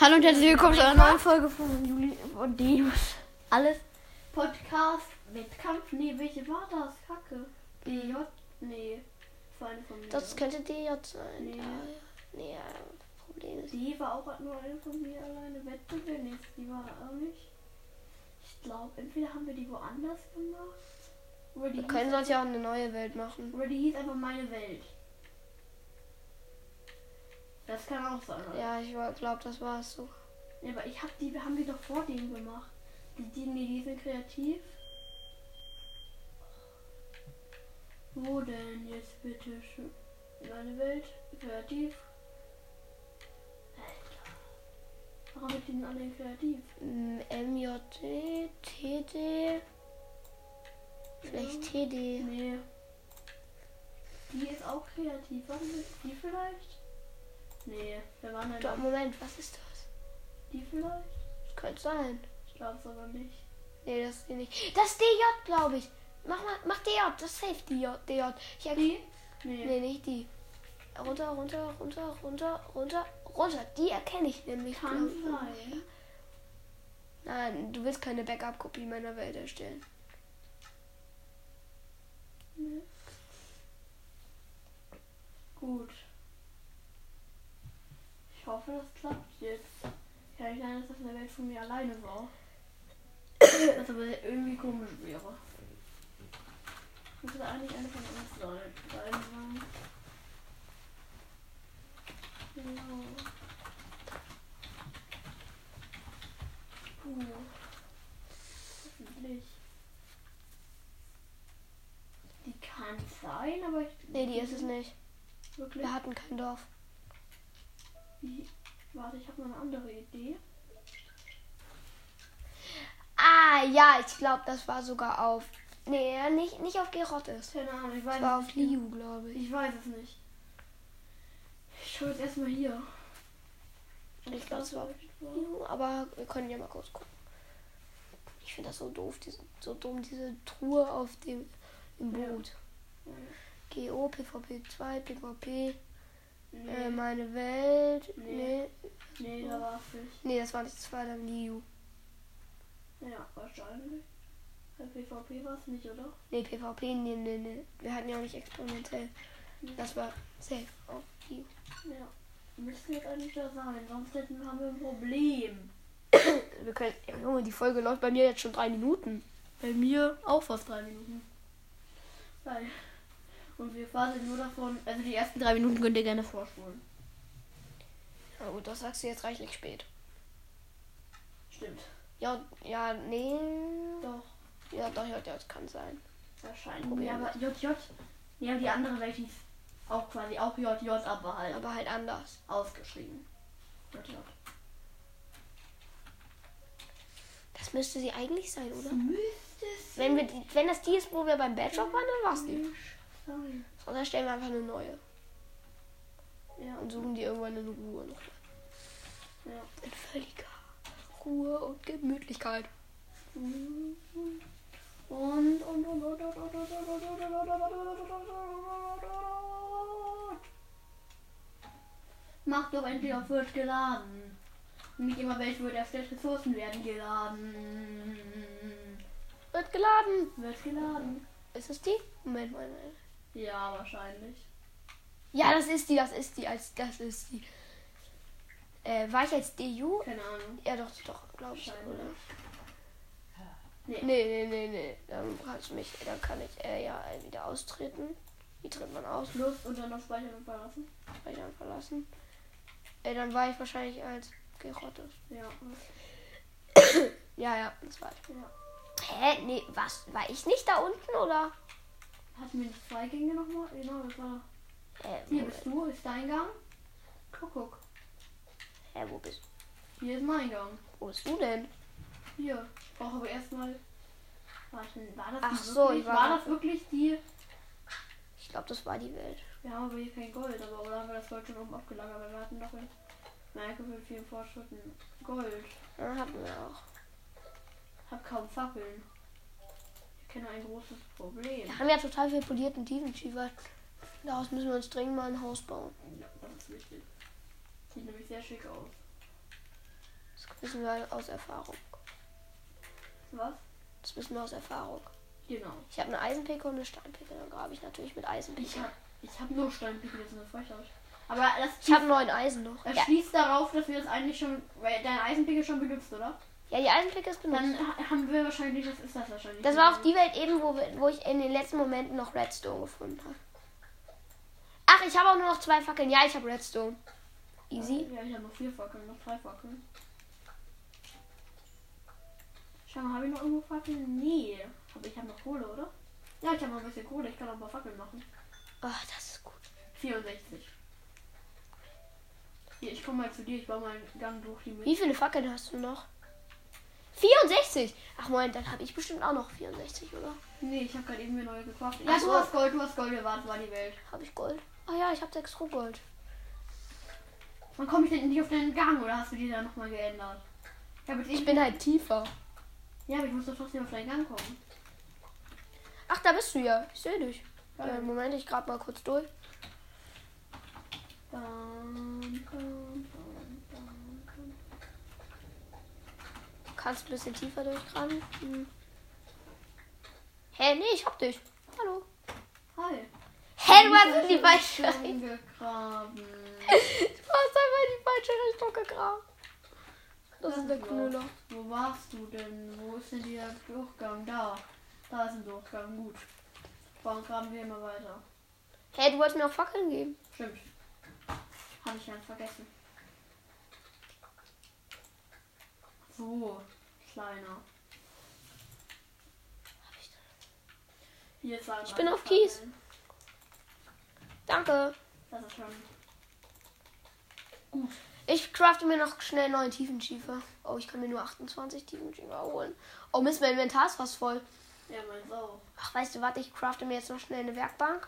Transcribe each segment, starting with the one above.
Hallo und herzlich willkommen zu einer neuen Folge von Juli und Deus. Alles Podcast Wettkampf? Nee, welche war das? Kacke. DJ? Nee. Das war eine von mir. Das könnte DJ sein. Nee. Ja, ja. Nee, Problem ist. die war auch nur eine von mir alleine. Wettbewerb? Nee, die war auch nicht. Ich glaube, entweder haben wir die woanders gemacht. Oder die, Wir können sonst ja auch eine neue Welt machen. oder die hieß einfach meine Welt. Das kann auch sein. oder? Ja, ich glaube, das war es so. Ja, aber ich hab die, wir haben die doch vor denen gemacht. Die, die, die sind kreativ. Wo denn jetzt bitte schön? Meine Welt, kreativ. Alter. Warum sind die denn alle kreativ? MJT, TD. Vielleicht TD. Nee. Die ist auch kreativ. Warum ist die vielleicht? Nee, wir waren halt Doch, Moment, was ist das? die vielleicht? Das könnte sein. Ich glaub's aber nicht. Nee, das ist die nicht. Das ist DJ, glaube ich. Mach mal, mach DJ, das ist safe DJ. DJ. Ich erk- Die? Nee. Nee, nicht die. Runter, runter, runter, runter, runter, runter. Die erkenne ich nämlich. Kann sein. Nein, du willst keine Backup-Kopie meiner Welt erstellen. Nee. Gut. Ich hoffe, das klappt jetzt. Kann nicht sein, dass das eine Welt von mir alleine war. Was aber irgendwie komisch wäre. Müsste eigentlich eine von uns sein. Genau. Puh. Hoffentlich. Die kann sein, aber ich. Nee, die ist es nicht. Wirklich? Wir hatten kein Dorf. Wie? Warte, ich habe noch eine andere Idee. Ah, ja, ich glaube, das war sogar auf. Nee, nicht, nicht auf Gerottes. Keine Ahnung, ich weiß war es auf nicht. Liu, glaube ich. Ich weiß es nicht. Ich schaue jetzt erstmal hier. Ich glaube, es war auf Liu, aber wir können ja mal kurz gucken. Ich finde das so doof, diese, so dumm, diese Truhe auf dem im Ja. Boot. GO, PvP 2, PvP, Nee, äh, meine Welt. Nee. Nee. nee, da war nicht. Nee, das war nicht, das war dann Liu. Ja, wahrscheinlich. Bei PvP war es nicht, oder? Nee, PvP, nee, nee, nee. Wir hatten ja auch nicht experimentell. Das war safe auf Liu. Ja. Müsste jetzt eigentlich da sein, sonst hätten, haben wir ein Problem. Wir können. Junge, die Folge läuft bei mir jetzt schon drei Minuten. Bei mir auch fast drei Minuten. Geil. Und wir fahren nur davon, also die ersten drei Minuten könnt ihr gerne vorspulen. Na gut, das sagst du jetzt reichlich spät. Stimmt. Ja, ja, nee. Doch. Ja, doch, ja, das kann sein. Wahrscheinlich. Ja, aber JJ. Ja, die andere Welt hieß auch quasi auch JJ, aber halt Aber halt anders. ausgeschrieben. JJ. Das müsste sie eigentlich sein, oder? Müsste es Wenn, wir wenn das die ist, wo wir beim Badshop waren, dann war's die. Sein. Sonst erstellen wir einfach eine neue. Ja, Und suchen die irgendwann in Ruhe noch. ja. In völliger Ruhe und Gemütlichkeit. Und, und, und, und, und, und, und, und, und, und, und, und. Mach doch endlich auf wird geladen. Nicht immer welche wird erstellt, Ressourcen werden geladen. Wird geladen. Wird geladen. Ist es die? Moment mal. Moment. Ja, wahrscheinlich. Ja, das ist die, das ist die, als das ist die. Äh, war ich als DU? Keine Ahnung. Ja, doch, doch, glaube ich, oder? Nee. Nee, nee, nee, nee. Dann kann ich mich, dann kann ich äh, ja wieder austreten. Wie tritt man aus? Plus und dann noch speichern verlassen. Speichern verlassen. Äh, dann war ich wahrscheinlich als Gerottes. Ja. Ja, ja, das war ich. ja. Hä? Nee, was? War ich nicht da unten oder? Hatten wir nicht zwei Gänge nochmal? Genau, das war. Äh, Hier bist du, ist dein Gang. Guck, guck. Hä, wo bist Hier ist mein Gang. Wo bist du denn? Hier. Ich brauche aber erstmal. Warte, war das Ach so, wirklich? ich war war da- das wirklich die. Ich glaube, das war die Welt. Wir haben aber hier kein Gold, aber oder haben wir das Gold schon oben abgelagert? Weil wir hatten doch in Merke für vielen Fortschritten Gold. Ja, hatten wir auch. Hab kaum Fackeln. Ich kenne ein großes Problem. Wir haben ja total viel polierten Tiefenschiefer. Daraus müssen wir uns dringend mal ein Haus bauen. Ja, das ist wichtig. Sieht nämlich sehr schick aus. Wissen wir aus Erfahrung. Was? Das wissen wir aus Erfahrung. Genau. Ich habe eine Eisenpicke und eine Steinpicke. Dann grabe ich natürlich mit Ich Eisenpicke. hab, ich hab nur Steinpicke, das ist eine Frechheit. Aber das, Ich habe neun Eisen noch. das Ja, schließt darauf, dass wir das eigentlich schon, weil deine Eisenpicke schon benutzt, oder? Ja, die Eisenpicke ist benutzt. Dann ha- haben wir wahrscheinlich, das ist das wahrscheinlich. Das war auch die Welt eben, wo, wo ich in den letzten Momenten noch Redstone gefunden habe. Ach, ich habe auch nur noch zwei Fackeln. Ja, ich habe Redstone. Easy. Ja, ich habe noch vier Fackeln, noch drei Fackeln. Schau mal, habe ich noch irgendwo Fackeln? Nee. Aber ich habe noch Kohle, oder? Ja, ich habe noch ein bisschen Kohle. Ich kann noch ein paar Fackeln machen. Ach, das ist gut. 64. Hier, ich komme mal zu dir. Ich baue mal einen Gang durch die Wie viele Fackeln hast du noch? 64. Ach, Moment, dann habe ich bestimmt auch noch 64, oder? Nee, ich habe gerade eben mir neue gekauft. Ja, so. du hast Gold, du hast Gold. Ja, das war die Welt. Habe ich Gold? Ah ja, ich habe 6 Rohgold. Wann komme ich denn nicht auf deinen Gang? Oder hast du die da nochmal geändert? Ich, Ich eben- bin halt tiefer. Ja, aber ich muss doch trotzdem auf deinen Gang kommen. Ach, da bist du ja. Ich sehe dich. Geil. Äh, Moment, ich grab mal kurz durch. Bam, bam, Kannst ein bisschen tiefer durchgraben. Hm. Hä, nee, ich hab dich. Hallo. Hi. Hä, du hast in die falsche Richtung. gegraben. Du hast einfach in die falsche Richtung gegraben. Das ist der. Knüller. Wo warst du denn? Wo ist denn der Durchgang? Da. Da ist ein Durchgang. Gut. Warum graben wir immer weiter? Hä, du wolltest mir auch Fackeln geben. Stimmt. Habe ich ganz vergessen. So, kleiner. Hier ist Ich bin auf. Kies. Danke. Das ist schon. Ich crafte mir noch schnell neuen Tiefenschiefer. Oh, ich kann mir nur 28 Tiefenschiefer holen. Oh Mist, mein Inventar ist fast voll. Ja, mein Sau. Ach, weißt du, warte, ich crafte mir jetzt noch schnell eine Werkbank.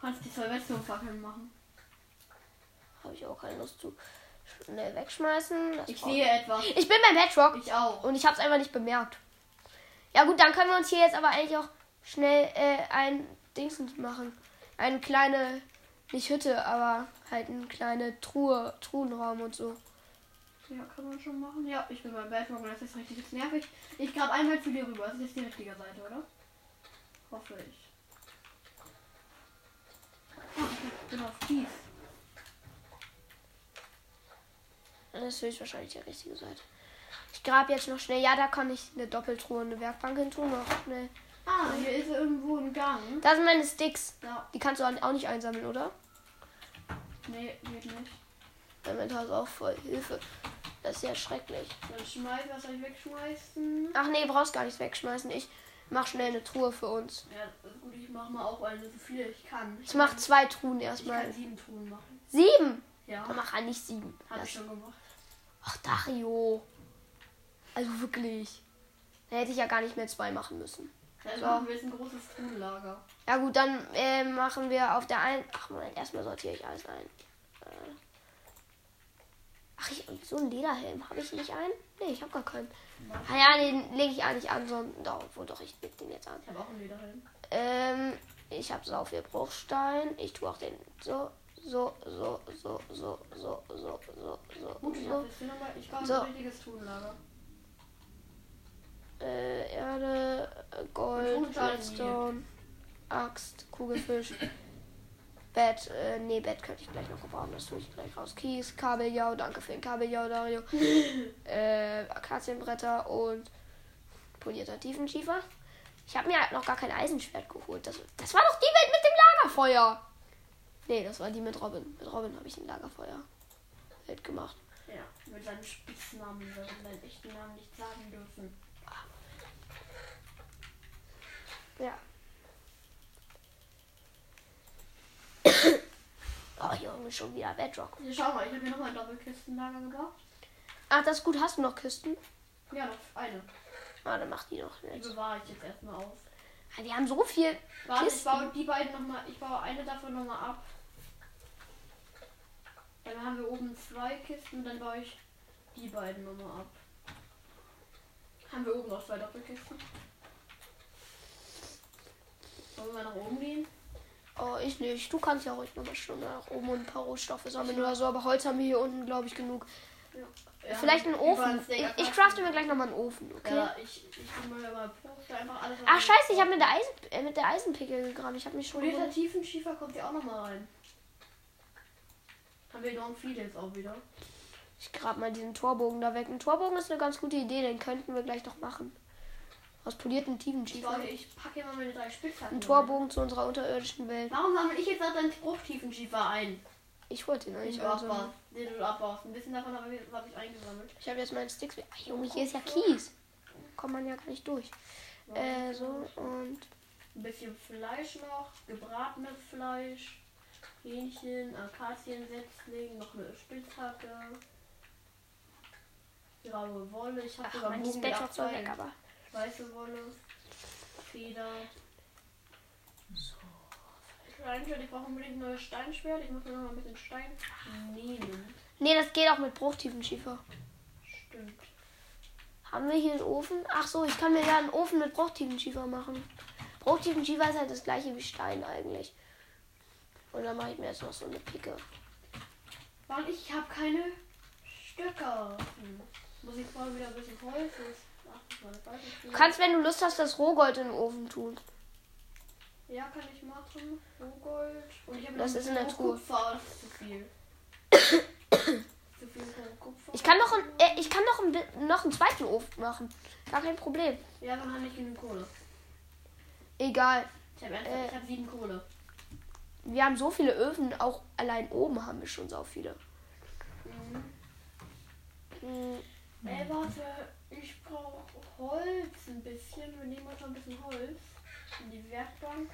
Kannst die zwei Wetzelfackeln machen. Habe ich auch keine Lust zu schnell wegschmeißen. Das Ich sehe etwas. Ich bin beim Bedrock Ich auch. und ich habe es einfach nicht bemerkt. Ja gut, dann können wir uns hier jetzt aber eigentlich auch schnell äh, ein Dingsens machen. Eine kleine, nicht Hütte, aber halt eine kleine Truhe, Truhenraum und so. Ja, kann man schon machen. Ja, ich bin beim Bedrock und das ist richtig jetzt nervig. Ich grab einmal zu dir rüber. Das ist jetzt die richtige Seite, oder? Hoffe ich. Ah, ich bin auf Kies. Das ist höchstwahrscheinlich die richtige Seite. Ich grab jetzt noch schnell. Ja, da kann ich eine Doppeltruhe und eine Werkbank hin tun. Noch schnell. Ah, hier ist irgendwo ein Gang. Da sind meine Sticks. Ja, Die kannst du auch nicht einsammeln, oder? nee, geht nicht. Mein Inventar ist auch voll. Hilfe. Das ist ja schrecklich. Dann schmeiß, was soll ich wegschmeißen? Ach nee, brauchst gar nichts wegschmeißen. Ich mach schnell eine Truhe für uns. Ja, gut, ich mach mal auch eine, so viele ich kann. Ich mach zwei Truhen Ich erstmal. kann sieben Truhen machen. Sieben? Ja, Dann mach halt nicht sieben. hab ich Das- schon gemacht. Ach, Dario. Also wirklich. Da hätte ich ja gar nicht mehr zwei machen müssen. Dann So. machen wir jetzt ein großes Truhenlager. Ja gut, dann äh, machen wir auf der einen. Ach Moment, erstmal sortiere ich alles ein. Äh. Ach, ich, so ein Lederhelm. Habe ich nicht einen? Nee, ich habe gar keinen. Ah ja, den lege ich eigentlich an, sondern doch, obwohl doch, ich leg den jetzt an. Ich habe auch einen Lederhelm. Ähm, ich habe sau viel Bruchstein. Ich tue auch den so, so, so, so, so, so, so, so, so. Gut, so. ich war so. ein richtiges Tunlager. Äh, Erde, Gold, Redstone, Axt, Kugelfisch, Bett, äh, nee, Bett könnte ich gleich noch gebrauchen, das tue ich gleich raus. Kies, Kabeljau, danke für den Kabeljau, Dario. äh, Akazienbretter und polierter Tiefenschiefer. Ich habe mir halt noch gar kein Eisenschwert geholt. Das, das war doch die Welt mit dem Lagerfeuer. Nee, das war die mit Robin. Mit Robin habe ich ein Lagerfeuer Welt gemacht. Ja, mit seinem Spitznamen, weil wir seinen echten Namen nicht sagen dürfen. Ja. oh, Junge, schon wieder Bedrock. Hier, schau mal, ich habe hier nochmal ein Doppelkistenlager gebaut. Ach, das ist gut. Hast du noch Kisten? Ja, noch eine. Ah, dann mach die noch Die jetzt. bewahre ich jetzt erstmal auf. Ah, Die haben so viel. Warte, ich Kisten. baue die beiden nochmal, ich baue eine davon nochmal ab. Dann haben wir oben zwei Kisten, dann baue ich die beiden nochmal ab. Haben wir oben noch zwei Doppelkisten. Wollen wir nach oben gehen? Oh, ich nicht. Du kannst ja ruhig noch eine Stunde nach oben und ein paar Rohstoffe sammeln oder so. Aber Holz haben wir hier unten, glaube ich, genug. Ja, Vielleicht einen Ofen. Ich, ich crafte mir gleich nochmal einen Ofen, okay? Ja, ich, ich mal alles. Ach scheiße, ich habe mit der Eisen äh, mit der Eisenpickel gegraben. Ich habe mich schon. Polierter gewundert. Tiefenschiefer kommt ja auch nochmal rein. Haben wir noch viele jetzt auch wieder. Ich grab mal diesen Torbogen da weg. Ein Torbogen ist eine ganz gute Idee, den könnten wir gleich noch machen. Aus polierten Ich, Tiefenschiefer. wollte, ich packe hier mal meine drei Spitzhacken. Ein rein. Torbogen zu unserer unterirdischen Welt. Warum sammle ich jetzt auch deinen Bruchtiefenschiefer ein? Ich wollte ihn Den eigentlich also. abbaust. Den du abbaust. Ein bisschen davon habe ich, hab ich eingesammelt. Ich habe jetzt meinen Sticks. Ach, Junge, hier ist ja Kies. Kommt man ja gar nicht durch. Äh, so und. Ein bisschen Fleisch noch, gebratenes Fleisch, Hähnchen, Akaziensetzling, noch eine Spitzhacke, graue Wolle. Ich habe sogar Bogen auch so weg, aber. Weiße Wolle, Feder. Steinschwert, ich brauche unbedingt ein neues Steinschwert. Ich muss mir noch mal ein bisschen Stein nehmen. Nee, das geht auch mit Bruchtiefenschiefer. Stimmt. Haben wir hier einen Ofen? Ach so, ich kann mir ja einen Ofen mit Bruchtiefenschiefer machen. Bruchtiefenschiefer ist halt das gleiche wie Stein eigentlich. Und dann mache ich mir jetzt noch so eine Picke. Weil ich habe keine Stöcker. Hm. Muss ich vorher wieder ein bisschen Holz. Du kannst, wenn du Lust hast, das Rohgold in den Ofen tun. Ja, kann ich machen. Rohgold. Und ich habe Das ist in der Truhe. Kupfer. Das ist zu viel. zu viel Roh- Kupfer. Ich kann noch, ein, äh, ich kann noch, ein, noch einen zweiten Ofen machen. Gar kein Problem. Ja, dann habe ich genug Kohle. Egal. Ich habe Äh. hab sieben Kohle. Wir haben so viele Öfen, auch allein oben haben wir schon so viele. Mhm. Hm, Ey, warte. Ich brauche Holz ein bisschen. Wir nehmen uns ein bisschen Holz. In die Werkbank.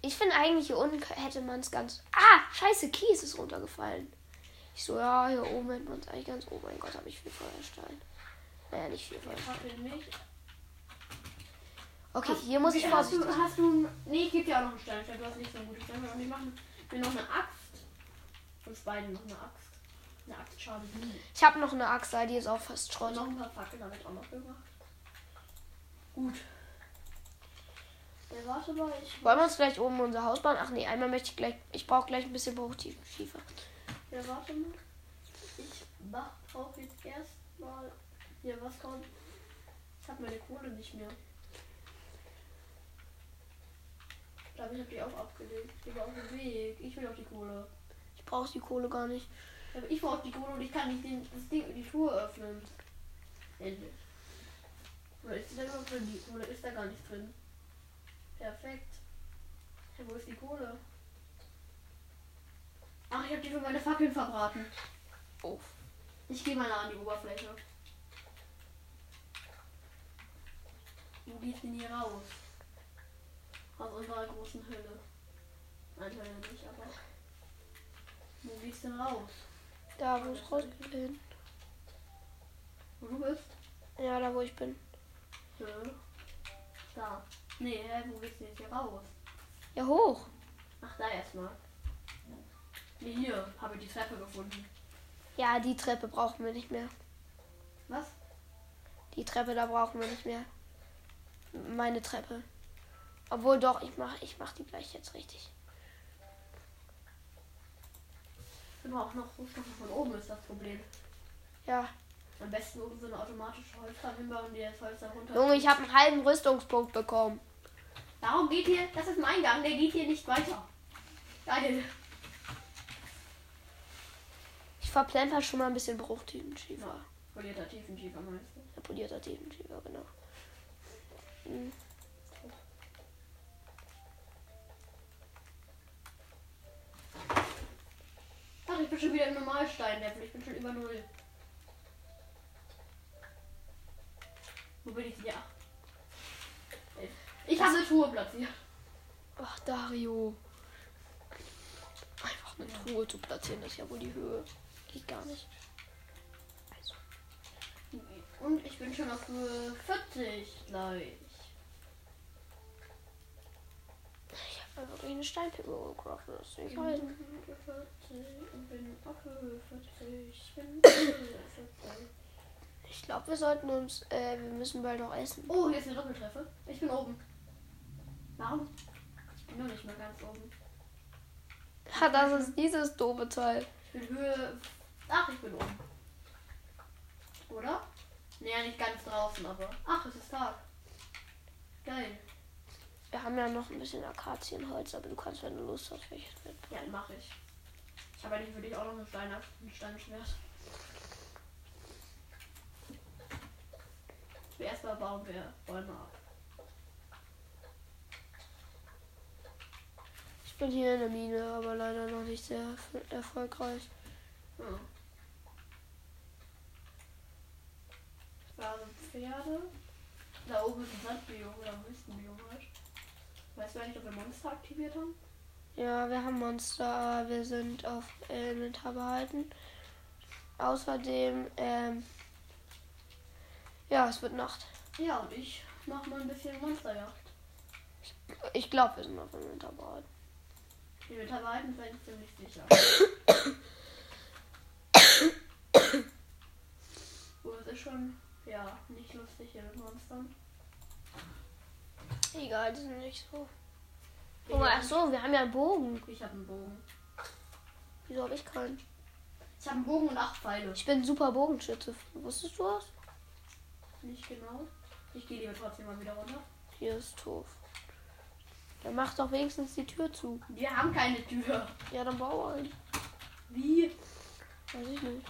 Ich finde eigentlich hier unten hätte man es ganz. Ah, scheiße, Kies ist runtergefallen. Ich so, ja, hier oben hätte man es eigentlich ganz. Oh mein Gott, habe ich viel Feuerstein. Naja, nicht viel Ich Feuerstein. Okay, Hast- hier muss ich hast vorsichtig du, hast du. Nee, ich gebe dir auch noch einen Steinschwert. Du hast nicht so ein gutes Steinschwert. Und ich mache mir noch eine Axt. Uns beiden noch eine Axt. Eine Axt schadet nie. Ich habe noch eine Axt, da, die ist auch fast Schrott. noch ein paar Fackeln habe ich auch noch gemacht. Gut. Ja, warte mal, ich. Wollen wir uns gleich oben unser Haus bauen? Ach nee, einmal möchte ich gleich. Ich brauche gleich ein bisschen Bruchtiefenschiefer. Ja, warte mal. Ich mach brauche jetzt erstmal. Hier, was kommt? Ich habe meine Kohle nicht mehr. Ich glaube, ich habe die auch abgelegt. Die war auf dem Weg. Ich will auch die Kohle. Ich brauche die Kohle gar nicht. Aber ich brauche die Kohle und ich kann nicht den, das Ding, die Truhe öffnen. Endlich. Oder ist da überhaupt drin? Die Kohle ist da gar nicht drin. Perfekt. Ja, wo ist die Kohle? Ach, ich habe die für meine Fackeln verbraten. Oh. Ich gehe mal an die Oberfläche. Wo geht's denn hier raus? Aus unserer großen Hülle. Nein, Hülle nicht, aber. Wo geht's denn raus? Da, wo ich raus bin. Wo du bist? Ja, da, wo ich bin. Hä? Da. Nee, hä, wo geht's denn jetzt hier raus? Ja, hoch. Ach, da erstmal. Nee, hier habe ich die Treppe gefunden. Ja, die Treppe brauchen wir nicht mehr. Was? Die Treppe, da brauchen wir nicht mehr. Meine Treppe. Obwohl doch, ich mach, ich mach die gleich jetzt richtig. Wir brauchen noch Rohstoffe von oben, ist das Problem. Ja. Am besten oben so eine automatische Holzfarm hinbauen, die das Holz da runter. Junge, ich habe einen halben Rüstungspunkt bekommen. Darum geht hier, das ist mein Gang, der geht hier nicht weiter. Geil. Ich verplemper schon mal ein bisschen Bruchtiefenschiefer. Polierter Tiefenschiefer meinst du? Ja, polierter Tiefenschiefer, genau. Hm. Ach, ich bin schon wieder im Normalsteinlevel. Ich bin schon über Null. Wo bin ich denn? Ja. Ich habe eine Truhe platziert. Ach, Dario. Einfach eine Truhe zu platzieren, das ist ja wohl die Höhe. Geht gar nicht. Also, Und ich bin schon auf Höhe 40 gleich. ich habe einfach eine Steinpicke gecraftet. Das sehe Ich ich bin 40 und bin auf Höhe 40. Ich Höhe 40. Ich glaube, wir sollten uns, äh, wir müssen bald noch essen. Oh, hier ist eine Doppeltreffer. Ich bin oben. Warum? Ich bin noch nicht mal ganz oben. Ja, das ist dieses doofe Teil. Ich bin Höhe. Ach, ich bin oben. draußen aber. Ach, es ist Tag. Geil. Wir haben ja noch ein bisschen Akazienholz, aber du kannst, wenn du Lust hast, welches Ja, mache ich. Ich habe eigentlich für dich auch noch ein, Stein, ein Steinschwert. Erstmal bauen wir Bäume ab. Ich bin hier in der Mine, aber leider noch nicht sehr erfolgreich. Hm. Da sind Pferde. Da oben ist ein Sandbiom oder ein Wüstenbiom halt. Weißt du eigentlich, ob wir Monster aktiviert haben? Ja, wir haben Monster, wir sind auf Inventar behalten. Außerdem, ähm, ja, es wird Nacht. Ja, und ich mach mal ein bisschen Monsterjagd. Ich glaube, wir sind auf Inventar behalten. Inventar behalten bin ich ziemlich sicher. oh, es ist schon, ja, nicht lustig hier mit Monstern. Egal, die sind nicht so. Oh, ach so, wir haben ja einen Bogen. Ich habe einen Bogen. Wieso habe ich keinen? Ich habe einen Bogen und acht Pfeile. Ich bin super Bogenschütze. Wusstest du das? Nicht genau. Ich gehe lieber trotzdem mal wieder runter. Hier ist doof. Dann mach doch wenigstens die Tür zu. Wir haben keine Tür. Ja, dann bau ein. Wie? Weiß ich nicht.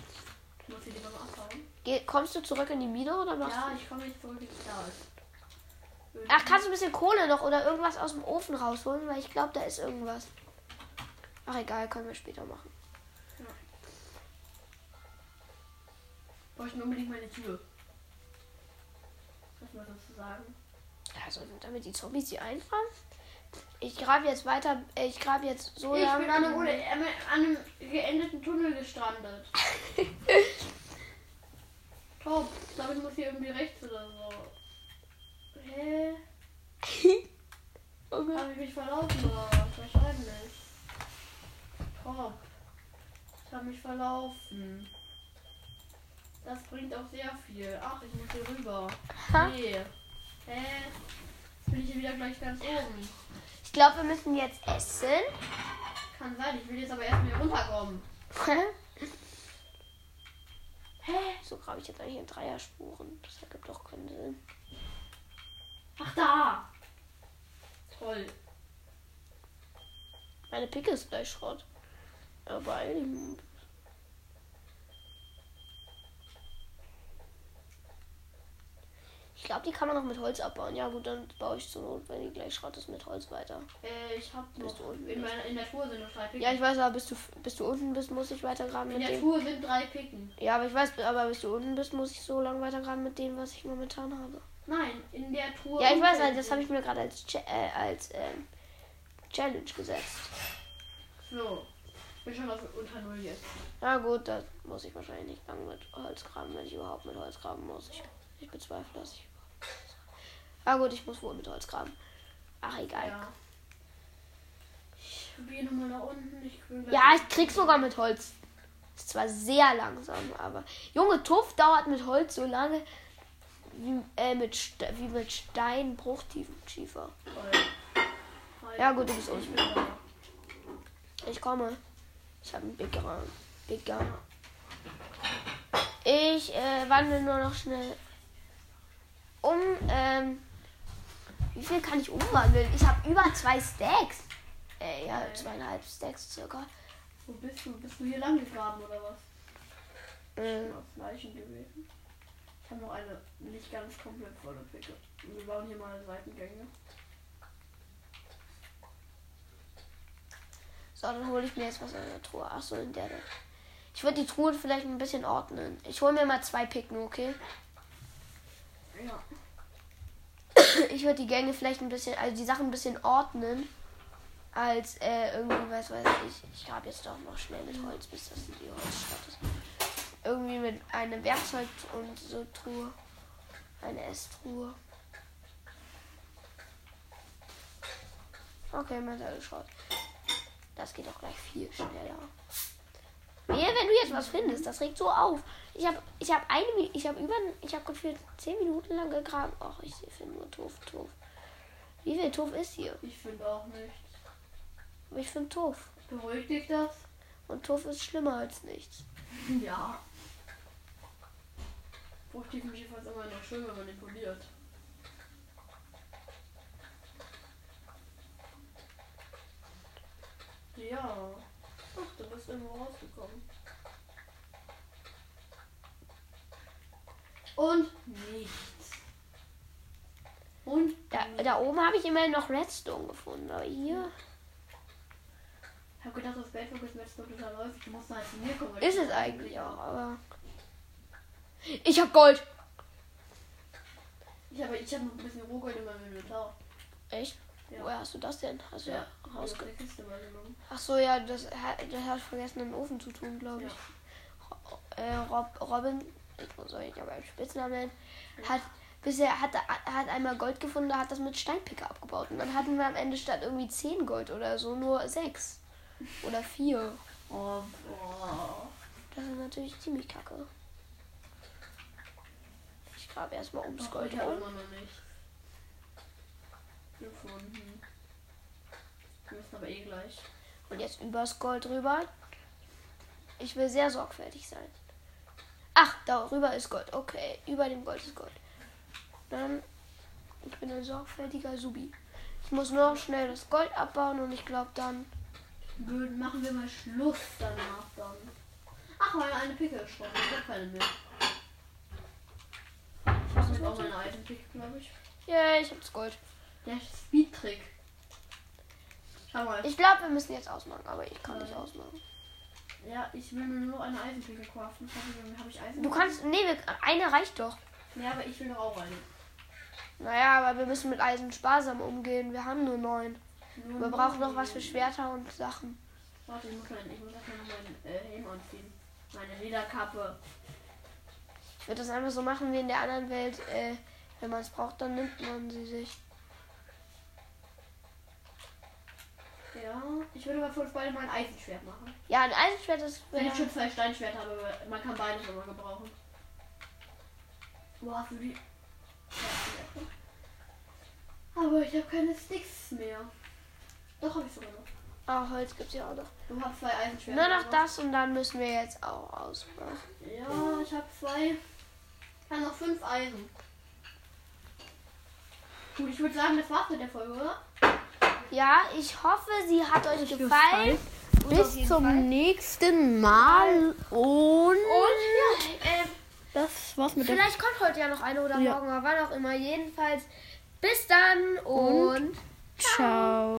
Ich muss lieber mal abhauen. Geh, kommst du zurück in die Mine oder machst Ja, du? ich komme nicht zurück ins Start. Ach, kannst du ein bisschen Kohle noch oder irgendwas aus dem Ofen rausholen? Weil ich glaube, da ist irgendwas. Ach, egal, können wir später machen. Bräuchten unbedingt meine Tür. Was man dazu sagen? Also, damit die Zombies sie einfangen. Ich grabe jetzt weiter. Ich grabe jetzt so ich lange. bin an einem, an einem geendeten Tunnel gestrandet. Top. Ich glaube, ich muss hier irgendwie rechts oder so. Hä? Oh Gott. Habe ich mich verlaufen oder was? Wahrscheinlich. Top. Ich habe mich verlaufen. Das bringt auch sehr viel. Ach, ich muss hier rüber. Ha? Nee. Hä? Jetzt bin ich hier wieder gleich ganz oben. Ich glaube, wir müssen jetzt essen. Kann sein, ich will jetzt aber erst wieder runterkommen. Hä? so grabe ich jetzt eigentlich in Dreierspuren. Das ergibt doch keinen Sinn. Ach da! Toll. Meine Picke ist gleich Schrott. Aber eigentlich. Ich glaube, die kann man noch mit Holz abbauen. Ja, gut, dann baue ich zur Not, wenn die gleich Schrott ist, mit Holz weiter. Äh, ich hab Bist noch du unten? in, meiner, in der Truhe sind noch drei Picken. Ja, ich weiß, aber bis du, bis du unten bist, muss ich weiter graben in mit der dem. Truhe sind drei Picken. Ja, aber ich weiß, aber bis du unten bist, muss ich so lange weiter graben mit dem, was ich momentan habe. Nein, in der Truhe. Ja, ich weiß, halt, das habe ich mir gerade als, Cha- äh, als ähm, Challenge gesetzt. So. Ich bin schon auf unter Null jetzt. Na gut, da muss ich wahrscheinlich nicht lang mit Holz graben, wenn ich überhaupt mit Holz graben muss. Ich, ich bezweifle, dass ich. Na gut, ich muss wohl mit Holz graben. Ach, egal. Ja. Ich gehe nochmal nach unten. Ich Ja, ich krieg sogar mit Holz. Ist zwar sehr langsam, aber. Junge, Tuff dauert mit Holz so lange wie, äh, mit, Ste wie mit Stein Bruchtiefenschiefer. Toll. Hi. Ja, gut, du bist da. Ich komme. Ich habe einen Big Gun. Big Gun. Ich äh, wandle nur noch schnell um. Ähm, wie viel kann ich umwandeln? Ich habe über zwei Stacks. Äh, ja, zweieinhalb Stacks circa. Wo bist du? Bist du hier lang gegraben oder was? Äh, Aus Leichen gewesen. Ich habe noch eine nicht ganz komplett volle Picke. Wir bauen hier mal Seitengänge. so, dann hole ich mir jetzt was in der Truhe. Ach so, in der. Ich würde die Truhe vielleicht ein bisschen ordnen. Ich hole mir mal zwei Picken, okay? Ja. Ich würde die Gänge vielleicht ein bisschen, also die Sachen ein bisschen ordnen, als äh, irgendwie, was weiß ich. Ich grabe jetzt doch noch schnell mit Holz, bis das die Holzstadt ist. Irgendwie mit einem Werkzeug und so Truhe. Eine Esstruhe. Okay, man hat geschaut. Das geht doch gleich viel schneller. Wehe, wenn du jetzt was findest, das regt so auf. Ich habe ich hab eine ich habe über ich habe gefühlt 10 Minuten lang gegraben. Ach, ich finde nur Tuff, Tuff. Wie viel Tuff ist hier? Ich finde auch nichts. Aber ich finde Tuff. Beruhigt dich das? Und Tuff ist schlimmer als nichts. Ja. Tiefenschiefer ist immer noch schön, wenn man den poliert. Ja. Ach, du bist irgendwo rausgekommen. Und nichts. Und Da, da oben habe ich immerhin noch Redstone gefunden, aber hier Ich hab gedacht, das Weltflug ist total häufig. Du musst halt zu mir kommen. ist es eigentlich auch, aber. Ich hab Gold! Ich habe ich hab noch ein bisschen Rohgold in meinem Inventar. Echt? Ja. Woher hast du das denn? Hast du ja, aus rausge... der Kiste mal genommen. Ach so, ja, das, hat- das hat vergessen, den Ofen zu tun, glaube ich. Ro- Äh, Rob, Robin, ich soll ich aber einen Spitznamen nennen, hat bisher hat, hat einmal Gold gefunden, hat das mit Steinpicker abgebaut. Und dann hatten wir am Ende statt irgendwie 10 Gold oder so nur 6. Oder 4. Oh, boah. Das ist natürlich ziemlich kacke. Ich grabe erstmal ums Ach, Gold habe noch nicht gefunden. Wir müssen aber eh gleich. Und jetzt übers Gold rüber. Ich will sehr sorgfältig sein. Ach, darüber ist Gold. Okay, über dem Gold ist Gold. Dann, ich bin ein sorgfältiger Subi. Ich muss nur noch schnell das Gold abbauen und ich glaube dann. Machen wir mal Schluss danach dann. Ach, meine eine Picke ist Schrott. Ich hab keine mehr. Ich auch meine Picke, glaube ich. Ja, ich habe das Gold. Der Speed-Trick. Schau mal. Ich glaube, wir müssen jetzt ausmachen, aber ich kann nicht Ja. ausmachen. ja, ich will mir nur eine Eisenpicke craften. Ich hoffe, habe ich Eisen. Du kannst. Nee, wir, eine reicht doch. Ja, aber ich will doch auch eine. Naja, aber wir müssen mit Eisen sparsam umgehen. Wir haben nur neun. Nur Wir brauchen noch was für. Schwerter und Sachen. Warte, ich muss, mein, ich muss erstmal noch meinen äh, Helm anziehen. Meine Lederkappe. Würde das einfach so machen wie in der anderen Welt. Äh, wenn man es braucht, dann nimmt man sie sich. Ja, ich würde mal für uns beide mal ein Eisenschwert machen. Ja, ein Eisenschwert ist. Wenn ich schon zwei Steinschwerter habe, man kann beides immer gebrauchen. Hast du die? Aber ich habe keine Sticks mehr. Doch, habe ich sogar noch. Ah, Holz gibt es ja auch noch. Du hast zwei Eisenschwerter. Nur noch oder? das und dann müssen wir jetzt auch ausmachen. Ja, ich habe zwei. Ich habe noch fünf Eisen. Gut, ich würde sagen, das war's mit der Folge, oder? Ja, ich hoffe, sie hat euch Euch gefallen. Bis zum Fall. nächsten Mal. Und, Und ja, äh, das war's mit der vielleicht kommt heute ja noch eine oder Ja. morgen, aber wann auch immer. Jedenfalls bis dann und Ciao.